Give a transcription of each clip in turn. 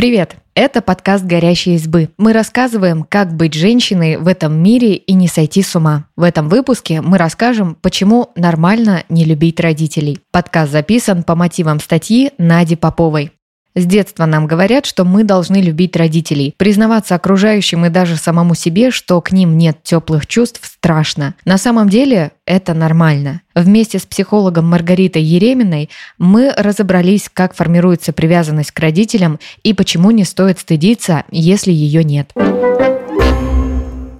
Привет! Это подкаст «Горящие избы». Мы рассказываем, как быть женщиной в этом мире и не сойти с ума. В этом выпуске мы расскажем, почему нормально не любить родителей. Подкаст записан по мотивам статьи Нади Поповой. С детства нам говорят, что мы должны любить родителей. Признаваться окружающим и даже самому себе, что к ним нет теплых чувств, страшно. На самом деле это нормально. Вместе с психологом Маргаритой Ереминой мы разобрались, как формируется привязанность к родителям и почему не стоит стыдиться, если ее нет.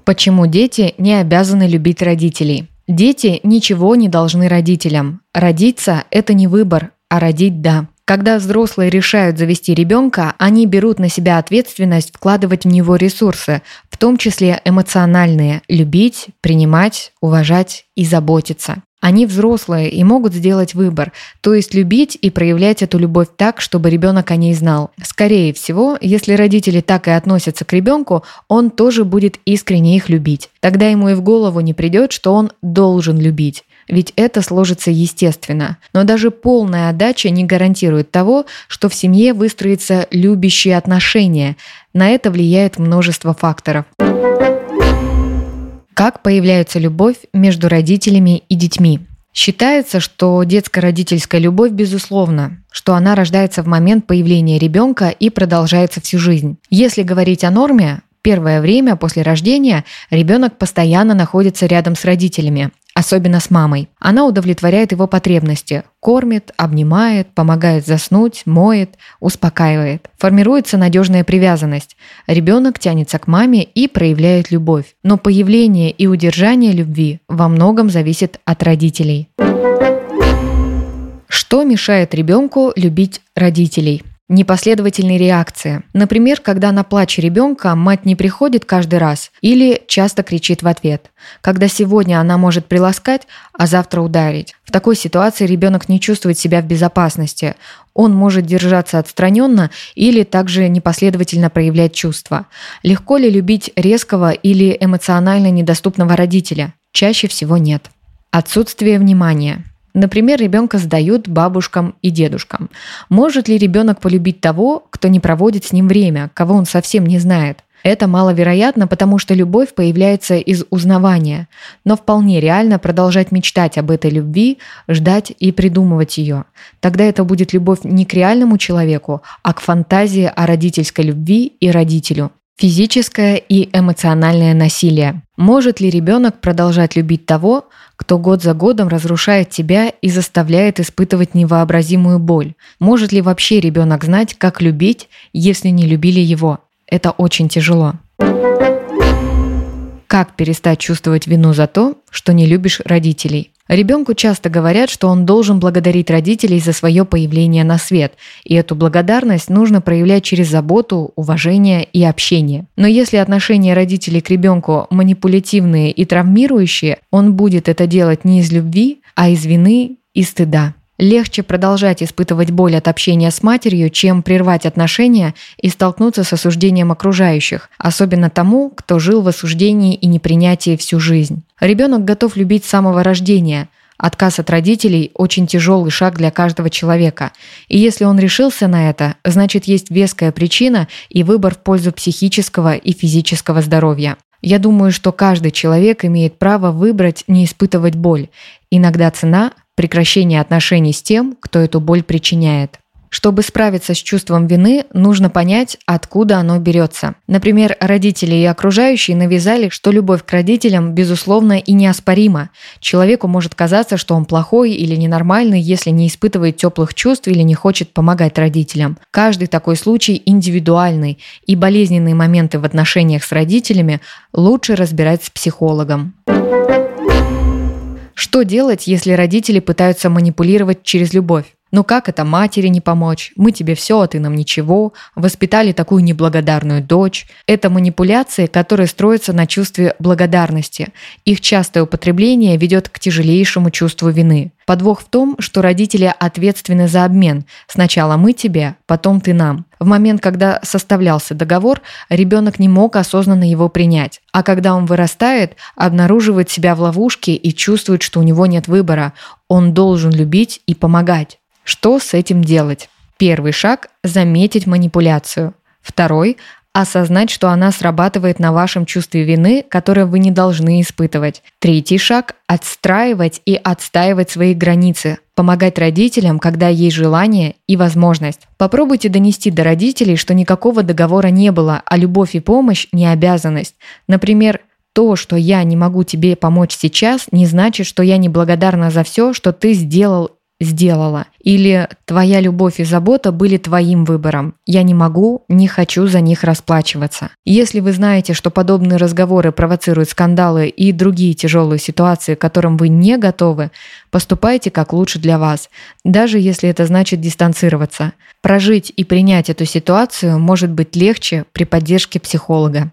Почему дети не обязаны любить родителей? Дети ничего не должны родителям. Родиться – это не выбор, а родить – да. Когда взрослые решают завести ребенка, они берут на себя ответственность вкладывать в него ресурсы, в том числе эмоциональные – любить, принимать, уважать и заботиться. Они взрослые и могут сделать выбор, то есть любить и проявлять эту любовь так, чтобы ребенок о ней знал. Скорее всего, если родители так и относятся к ребенку, он тоже будет искренне их любить. Тогда ему и в голову не придет, что он должен любить ведь это сложится естественно. Но даже полная отдача не гарантирует того, что в семье выстроятся любящие отношения. На это влияет множество факторов. Как появляется любовь между родителями и детьми? Считается, что детско-родительская любовь безусловна, что она рождается в момент появления ребенка и продолжается всю жизнь. Если говорить о норме, Первое время после рождения ребенок постоянно находится рядом с родителями, особенно с мамой. Она удовлетворяет его потребности, кормит, обнимает, помогает заснуть, моет, успокаивает. Формируется надежная привязанность. Ребенок тянется к маме и проявляет любовь. Но появление и удержание любви во многом зависит от родителей. Что мешает ребенку любить родителей? Непоследовательные реакции. Например, когда на плач ребенка мать не приходит каждый раз или часто кричит в ответ. Когда сегодня она может приласкать, а завтра ударить. В такой ситуации ребенок не чувствует себя в безопасности. Он может держаться отстраненно или также непоследовательно проявлять чувства. Легко ли любить резкого или эмоционально недоступного родителя? Чаще всего нет. Отсутствие внимания. Например, ребенка сдают бабушкам и дедушкам. Может ли ребенок полюбить того, кто не проводит с ним время, кого он совсем не знает? Это маловероятно, потому что любовь появляется из узнавания, но вполне реально продолжать мечтать об этой любви, ждать и придумывать ее. Тогда это будет любовь не к реальному человеку, а к фантазии о родительской любви и родителю. Физическое и эмоциональное насилие. Может ли ребенок продолжать любить того, кто год за годом разрушает тебя и заставляет испытывать невообразимую боль? Может ли вообще ребенок знать, как любить, если не любили его? Это очень тяжело. Как перестать чувствовать вину за то, что не любишь родителей? Ребенку часто говорят, что он должен благодарить родителей за свое появление на свет, и эту благодарность нужно проявлять через заботу, уважение и общение. Но если отношения родителей к ребенку манипулятивные и травмирующие, он будет это делать не из любви, а из вины и стыда. Легче продолжать испытывать боль от общения с матерью, чем прервать отношения и столкнуться с осуждением окружающих, особенно тому, кто жил в осуждении и непринятии всю жизнь. Ребенок готов любить с самого рождения. Отказ от родителей – очень тяжелый шаг для каждого человека. И если он решился на это, значит есть веская причина и выбор в пользу психического и физического здоровья. Я думаю, что каждый человек имеет право выбрать не испытывать боль. Иногда цена прекращение отношений с тем, кто эту боль причиняет. Чтобы справиться с чувством вины, нужно понять, откуда оно берется. Например, родители и окружающие навязали, что любовь к родителям безусловно и неоспорима. Человеку может казаться, что он плохой или ненормальный, если не испытывает теплых чувств или не хочет помогать родителям. Каждый такой случай индивидуальный, и болезненные моменты в отношениях с родителями лучше разбирать с психологом. Что делать, если родители пытаются манипулировать через любовь? Ну как это матери не помочь? Мы тебе все, а ты нам ничего. Воспитали такую неблагодарную дочь. Это манипуляции, которые строятся на чувстве благодарности. Их частое употребление ведет к тяжелейшему чувству вины. Подвох в том, что родители ответственны за обмен. Сначала мы тебе, потом ты нам. В момент, когда составлялся договор, ребенок не мог осознанно его принять. А когда он вырастает, обнаруживает себя в ловушке и чувствует, что у него нет выбора. Он должен любить и помогать. Что с этим делать? Первый шаг – заметить манипуляцию. Второй осознать, что она срабатывает на вашем чувстве вины, которое вы не должны испытывать. Третий шаг – отстраивать и отстаивать свои границы, помогать родителям, когда есть желание и возможность. Попробуйте донести до родителей, что никакого договора не было, а любовь и помощь – не обязанность. Например, то, что я не могу тебе помочь сейчас, не значит, что я не благодарна за все, что ты сделал сделала. Или твоя любовь и забота были твоим выбором. Я не могу, не хочу за них расплачиваться. Если вы знаете, что подобные разговоры провоцируют скандалы и другие тяжелые ситуации, к которым вы не готовы, поступайте как лучше для вас, даже если это значит дистанцироваться. Прожить и принять эту ситуацию может быть легче при поддержке психолога.